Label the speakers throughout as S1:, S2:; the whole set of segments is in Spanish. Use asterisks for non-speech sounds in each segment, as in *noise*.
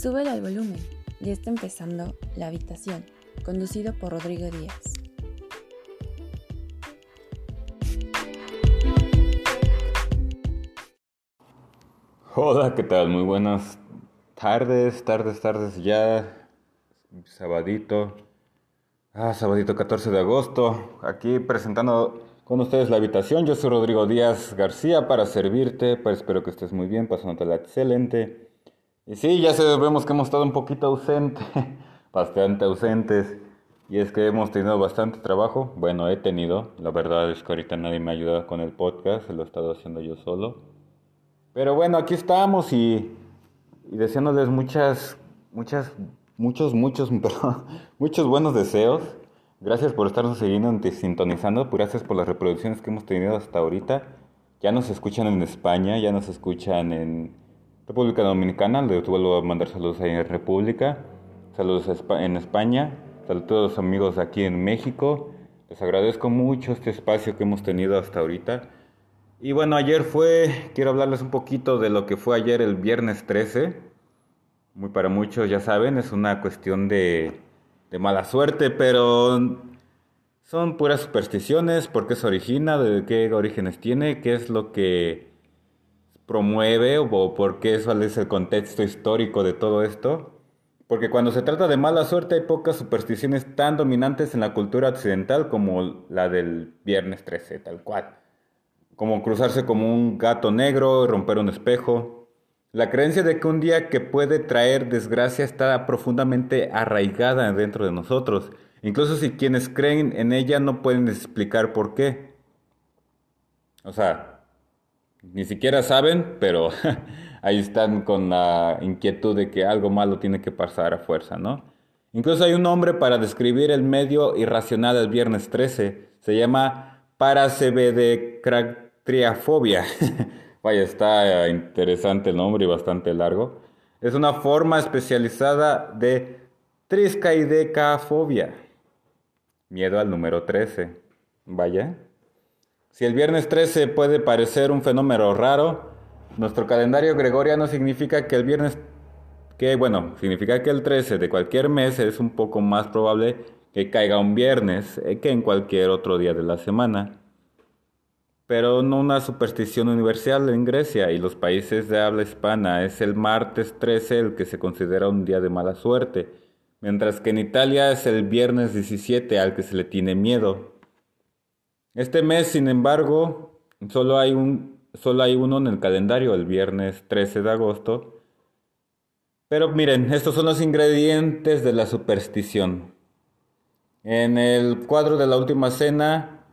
S1: Súbelo al volumen. Ya está empezando La Habitación, conducido por Rodrigo Díaz.
S2: Hola, ¿qué tal? Muy buenas tardes, tardes, tardes ya. Sabadito. Ah, sabadito 14 de agosto. Aquí presentando con ustedes la habitación. Yo soy Rodrigo Díaz García para servirte. Pues espero que estés muy bien, pasándote excelente. Y sí, ya sabemos que hemos estado un poquito ausentes, *laughs* bastante ausentes. Y es que hemos tenido bastante trabajo. Bueno, he tenido. La verdad es que ahorita nadie me ha ayudado con el podcast. Lo he estado haciendo yo solo. Pero bueno, aquí estamos y, y deseándoles muchas, muchas, muchos, muchos, *laughs* muchos buenos deseos. Gracias por estarnos siguiendo, sintonizando. Gracias por las reproducciones que hemos tenido hasta ahorita. Ya nos escuchan en España, ya nos escuchan en República Dominicana, le vuelvo a mandar saludos ahí en República, saludos en España, saludos a todos los amigos aquí en México. Les agradezco mucho este espacio que hemos tenido hasta ahorita. Y bueno, ayer fue, quiero hablarles un poquito de lo que fue ayer el viernes 13. Muy para muchos, ya saben, es una cuestión de, de mala suerte, pero son puras supersticiones, por qué se origina, de qué orígenes tiene, qué es lo que promueve o por qué eso es el contexto histórico de todo esto. Porque cuando se trata de mala suerte hay pocas supersticiones tan dominantes en la cultura occidental como la del viernes 13, tal cual. Como cruzarse como un gato negro, romper un espejo. La creencia de que un día que puede traer desgracia está profundamente arraigada dentro de nosotros, incluso si quienes creen en ella no pueden explicar por qué. O sea, ni siquiera saben, pero *laughs* ahí están con la inquietud de que algo malo tiene que pasar a fuerza, ¿no? Incluso hay un nombre para describir el medio irracional del viernes 13. Se llama parasebedecratriafobia. *laughs* Vaya, está interesante el nombre y bastante largo. Es una forma especializada de triscaidecafobia. Miedo al número 13. Vaya. Si el viernes 13 puede parecer un fenómeno raro, nuestro calendario gregoriano significa que el viernes, que bueno, significa que el 13 de cualquier mes es un poco más probable que caiga un viernes eh, que en cualquier otro día de la semana. Pero no una superstición universal en Grecia y los países de habla hispana es el martes 13 el que se considera un día de mala suerte, mientras que en Italia es el viernes 17 al que se le tiene miedo. Este mes, sin embargo, solo hay, un, solo hay uno en el calendario, el viernes 13 de agosto. Pero miren, estos son los ingredientes de la superstición. En el cuadro de la última cena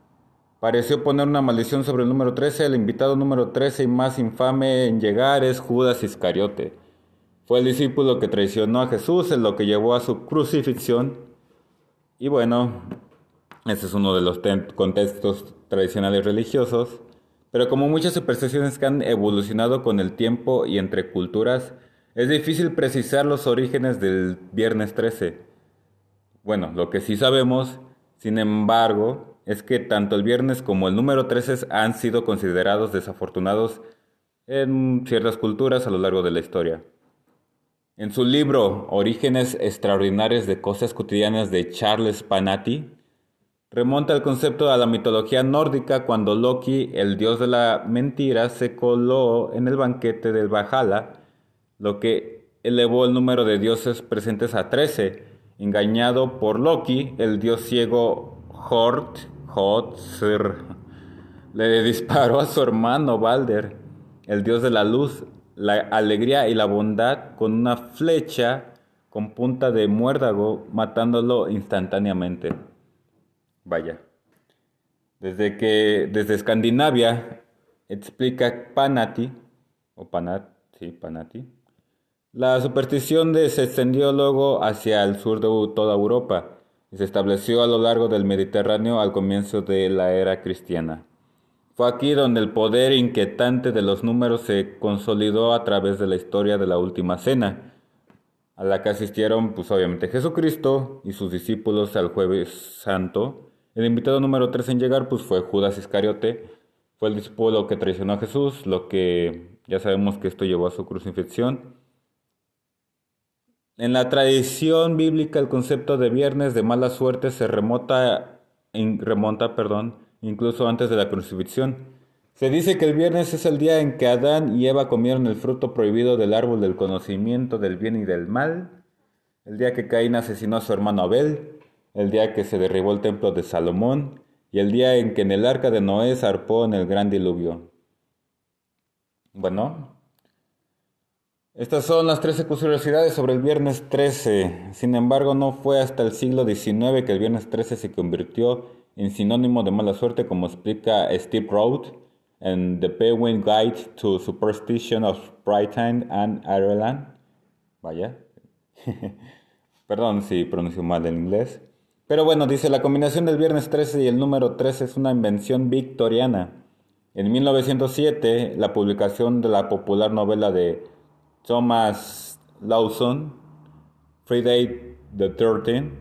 S2: pareció poner una maldición sobre el número 13. El invitado número 13 y más infame en llegar es Judas Iscariote. Fue el discípulo que traicionó a Jesús, en lo que llevó a su crucifixión. Y bueno, ese es uno de los contextos tradicionales religiosos, pero como muchas supersticiones que han evolucionado con el tiempo y entre culturas, es difícil precisar los orígenes del viernes 13. Bueno, lo que sí sabemos, sin embargo, es que tanto el viernes como el número 13 han sido considerados desafortunados en ciertas culturas a lo largo de la historia. En su libro Orígenes extraordinarios de cosas cotidianas de Charles Panati, remonta el concepto a la mitología nórdica cuando Loki, el dios de la mentira, se coló en el banquete del Valhalla, lo que elevó el número de dioses presentes a 13. Engañado por Loki, el dios ciego Hort, le disparó a su hermano Balder, el dios de la luz, la alegría y la bondad, con una flecha con punta de muérdago, matándolo instantáneamente. Vaya. Desde que, desde Escandinavia, explica Panati, o Panat, sí, Panati, la superstición se extendió luego hacia el sur de toda Europa y se estableció a lo largo del Mediterráneo al comienzo de la era cristiana. Fue aquí donde el poder inquietante de los números se consolidó a través de la historia de la Última Cena, a la que asistieron pues obviamente Jesucristo y sus discípulos al jueves santo, el invitado número 3 en llegar pues fue Judas Iscariote, fue el discípulo que traicionó a Jesús, lo que ya sabemos que esto llevó a su crucifixión. En la tradición bíblica el concepto de viernes de mala suerte se remota, remonta perdón, incluso antes de la crucifixión. Se dice que el viernes es el día en que Adán y Eva comieron el fruto prohibido del árbol del conocimiento del bien y del mal, el día que Caín asesinó a su hermano Abel, el día que se derribó el templo de Salomón y el día en que en el arca de Noé zarpó en el gran diluvio. Bueno, estas son las 13 curiosidades sobre el viernes 13. Sin embargo, no fue hasta el siglo XIX que el viernes 13 se convirtió en sinónimo de mala suerte, como explica Steve Roth en The Penguin Guide to Superstition of Britain and Ireland. Vaya. *laughs* Perdón si pronuncio mal el inglés. Pero bueno, dice, la combinación del viernes 13 y el número 13 es una invención victoriana. En 1907, la publicación de la popular novela de Thomas Lawson, Friday the 13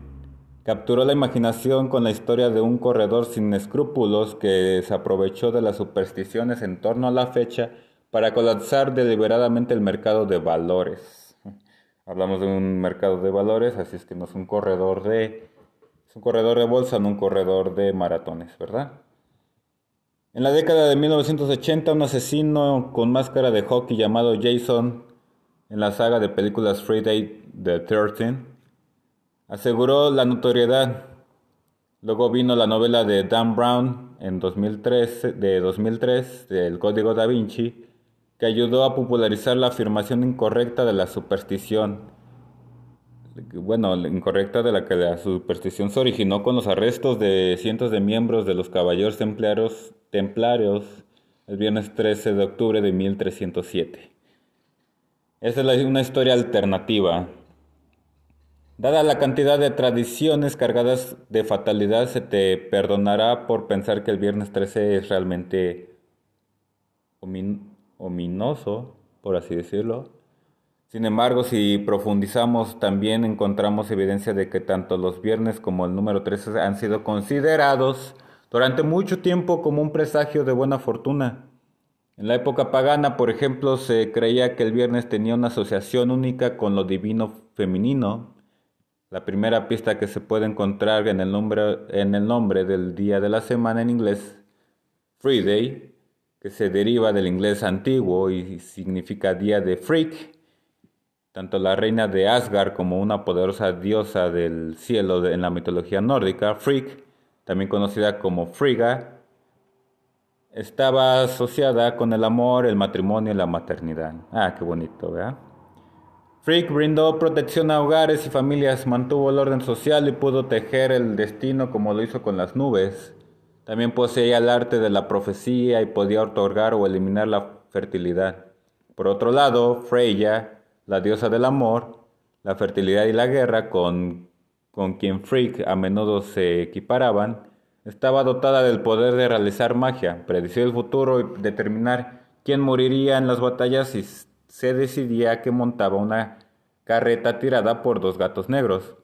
S2: capturó la imaginación con la historia de un corredor sin escrúpulos que se aprovechó de las supersticiones en torno a la fecha para colapsar deliberadamente el mercado de valores. *laughs* Hablamos de un mercado de valores, así es que no es un corredor de un corredor de bolsa, no un corredor de maratones, ¿verdad? En la década de 1980, un asesino con máscara de hockey llamado Jason en la saga de películas Friday the 13 aseguró la notoriedad. Luego vino la novela de Dan Brown en 2003, de 2003, del Código da Vinci, que ayudó a popularizar la afirmación incorrecta de la superstición. Bueno, incorrecta de la que la superstición se originó con los arrestos de cientos de miembros de los caballeros templarios, templarios el viernes 13 de octubre de 1307. Esa es una historia alternativa. Dada la cantidad de tradiciones cargadas de fatalidad, se te perdonará por pensar que el viernes 13 es realmente ominoso, por así decirlo. Sin embargo, si profundizamos, también encontramos evidencia de que tanto los viernes como el número 13 han sido considerados durante mucho tiempo como un presagio de buena fortuna. En la época pagana, por ejemplo, se creía que el viernes tenía una asociación única con lo divino femenino. La primera pista que se puede encontrar en el nombre, del día de la semana en inglés, Friday, que se deriva del inglés antiguo y significa día de freak. Tanto la reina de Asgard como una poderosa diosa del cielo en la mitología nórdica, Frigg, también conocida como Frigga, estaba asociada con el amor, el matrimonio y la maternidad. Ah, qué bonito, ¿verdad? Frick brindó protección a hogares y familias, mantuvo el orden social y pudo tejer el destino como lo hizo con las nubes. También poseía el arte de la profecía y podía otorgar o eliminar la fertilidad. Por otro lado, Freya, la diosa del amor, la fertilidad y la guerra, con, con quien Frick a menudo se equiparaban, estaba dotada del poder de realizar magia, predecir el futuro y determinar quién moriría en las batallas si se decidía que montaba una carreta tirada por dos gatos negros.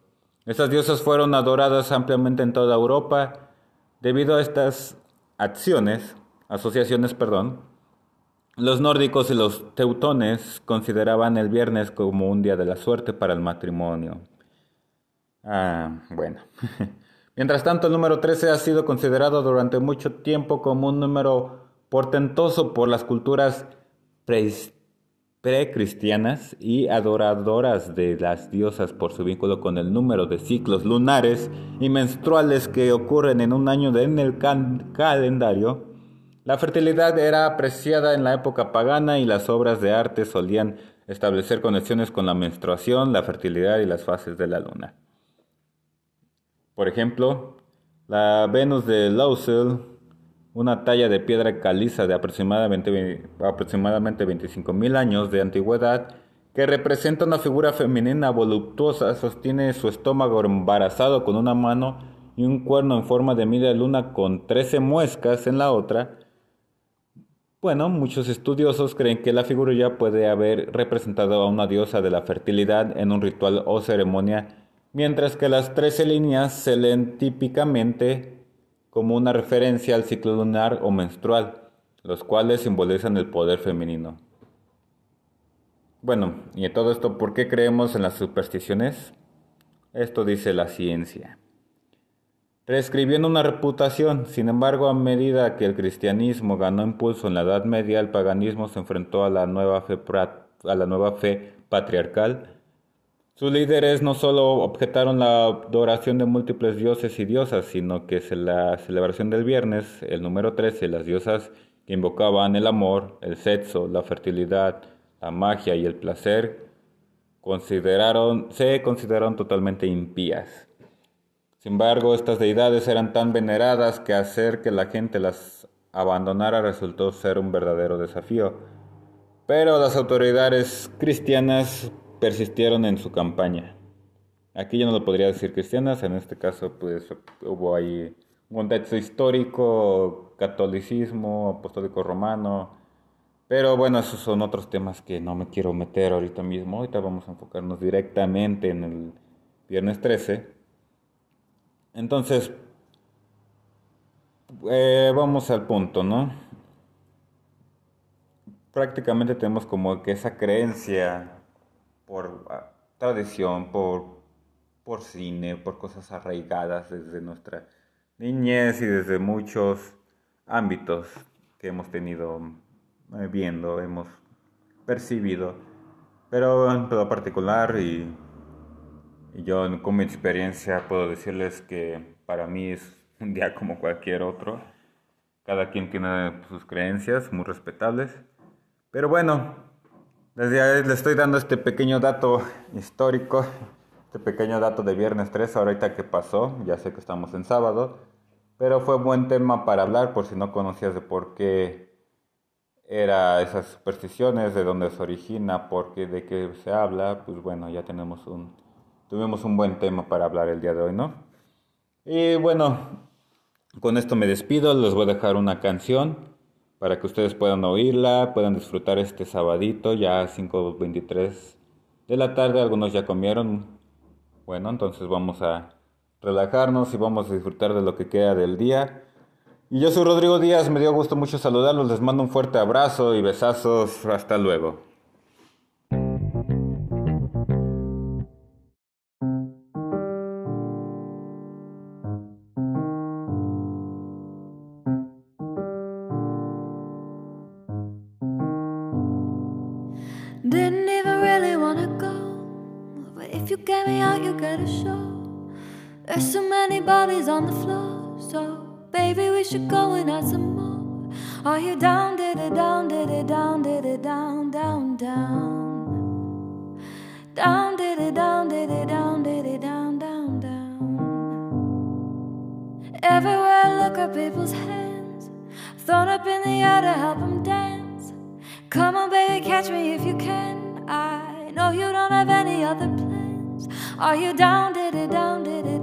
S2: Estas diosas fueron adoradas ampliamente en toda Europa. Debido a estas acciones, asociaciones, perdón, los nórdicos y los teutones consideraban el viernes como un día de la suerte para el matrimonio. Ah, bueno. *laughs* Mientras tanto, el número 13 ha sido considerado durante mucho tiempo como un número portentoso por las culturas precristianas y adoradoras de las diosas por su vínculo con el número de ciclos lunares y menstruales que ocurren en un año en el calendario. La fertilidad era apreciada en la época pagana y las obras de arte solían establecer conexiones con la menstruación, la fertilidad y las fases de la luna. Por ejemplo, la Venus de Lausel, una talla de piedra caliza de aproximadamente, aproximadamente 25.000 años de antigüedad, que representa una figura femenina voluptuosa, sostiene su estómago embarazado con una mano y un cuerno en forma de media luna con 13 muescas en la otra. Bueno, muchos estudiosos creen que la figura ya puede haber representado a una diosa de la fertilidad en un ritual o ceremonia mientras que las trece líneas se leen típicamente como una referencia al ciclo lunar o menstrual, los cuales simbolizan el poder femenino. Bueno, y de todo esto, ¿por qué creemos en las supersticiones? Esto dice la ciencia. Reescribiendo una reputación, sin embargo, a medida que el cristianismo ganó impulso en la Edad Media, el paganismo se enfrentó a la nueva fe, patriarcal. Sus líderes no solo objetaron la adoración de múltiples dioses y diosas, sino que la celebración del viernes, el número 13, las diosas que invocaban el amor, el sexo, la fertilidad, la magia y el placer, se consideraron totalmente impías. Sin embargo, estas deidades eran tan veneradas que hacer que la gente las abandonara resultó ser un verdadero desafío. Pero las autoridades cristianas persistieron en su campaña. Aquí yo no lo podría decir cristianas, en este caso pues hubo ahí un contexto histórico, catolicismo, apostólico romano, pero bueno, esos son otros temas que no me quiero meter ahorita mismo. Ahorita vamos a enfocarnos directamente en el viernes 13. Entonces, eh, vamos al punto, ¿no? Prácticamente tenemos como que esa creencia por ah, tradición, por, por cine, por cosas arraigadas desde nuestra niñez y desde muchos ámbitos que hemos tenido eh, viendo, hemos percibido. Pero en todo particular y, y yo con mi experiencia puedo decirles que para mí es un día como cualquier otro. Cada quien tiene sus creencias muy respetables. Pero bueno, les, estoy dando este pequeño dato histórico, este pequeño dato de viernes 3, ahorita que pasó, ya sé que estamos en sábado, pero fue buen tema para hablar por si no conocías de por qué era esas supersticiones, de dónde se origina, por qué, de qué se habla, pues bueno, ya tenemos un, tuvimos un buen tema para hablar el día de hoy, ¿no? Y bueno, con esto me despido, les voy a dejar una canción para que ustedes puedan oírla, puedan disfrutar este sabadito, ya 5.23 de la tarde, algunos ya comieron. Bueno, entonces vamos a relajarnos y vamos a disfrutar de lo que queda del día. Y yo soy Rodrigo Díaz, me dio gusto mucho saludarlos, les mando un fuerte abrazo y besazos, hasta luego.
S1: So baby, we should go and add some more. Are you down, did it, down, did it, down, did it, down, down, down? Down, did it, down, did it, down, did it, down, down, down. Everywhere I look at people's hands, thrown up in the air to help them dance. Come on, baby, catch me if you can. I know you don't have any other plans. Are you down, did it, down, did it,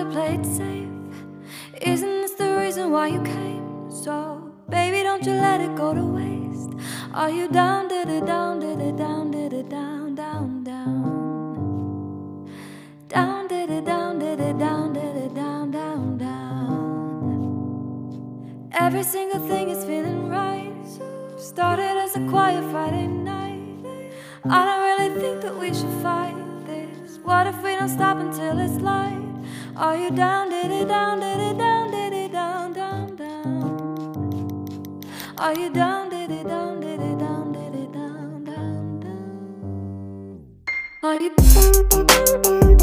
S1: kinda played safe. Isn't this the reason why you came? So, baby, don't you let it go to waste. Are you down, did it down, did it down, did it down, down, down? Down, did it down, did it down, did it down, down, down. Every single thing is feeling right. Started as a quiet Friday night. I don't really think that we should fight this. What if we don't stop until it's light? Are you down, diddy down, diddy down, down, down, down? Are you down, diddy down, diddy down, diddy down, down, down? Are you?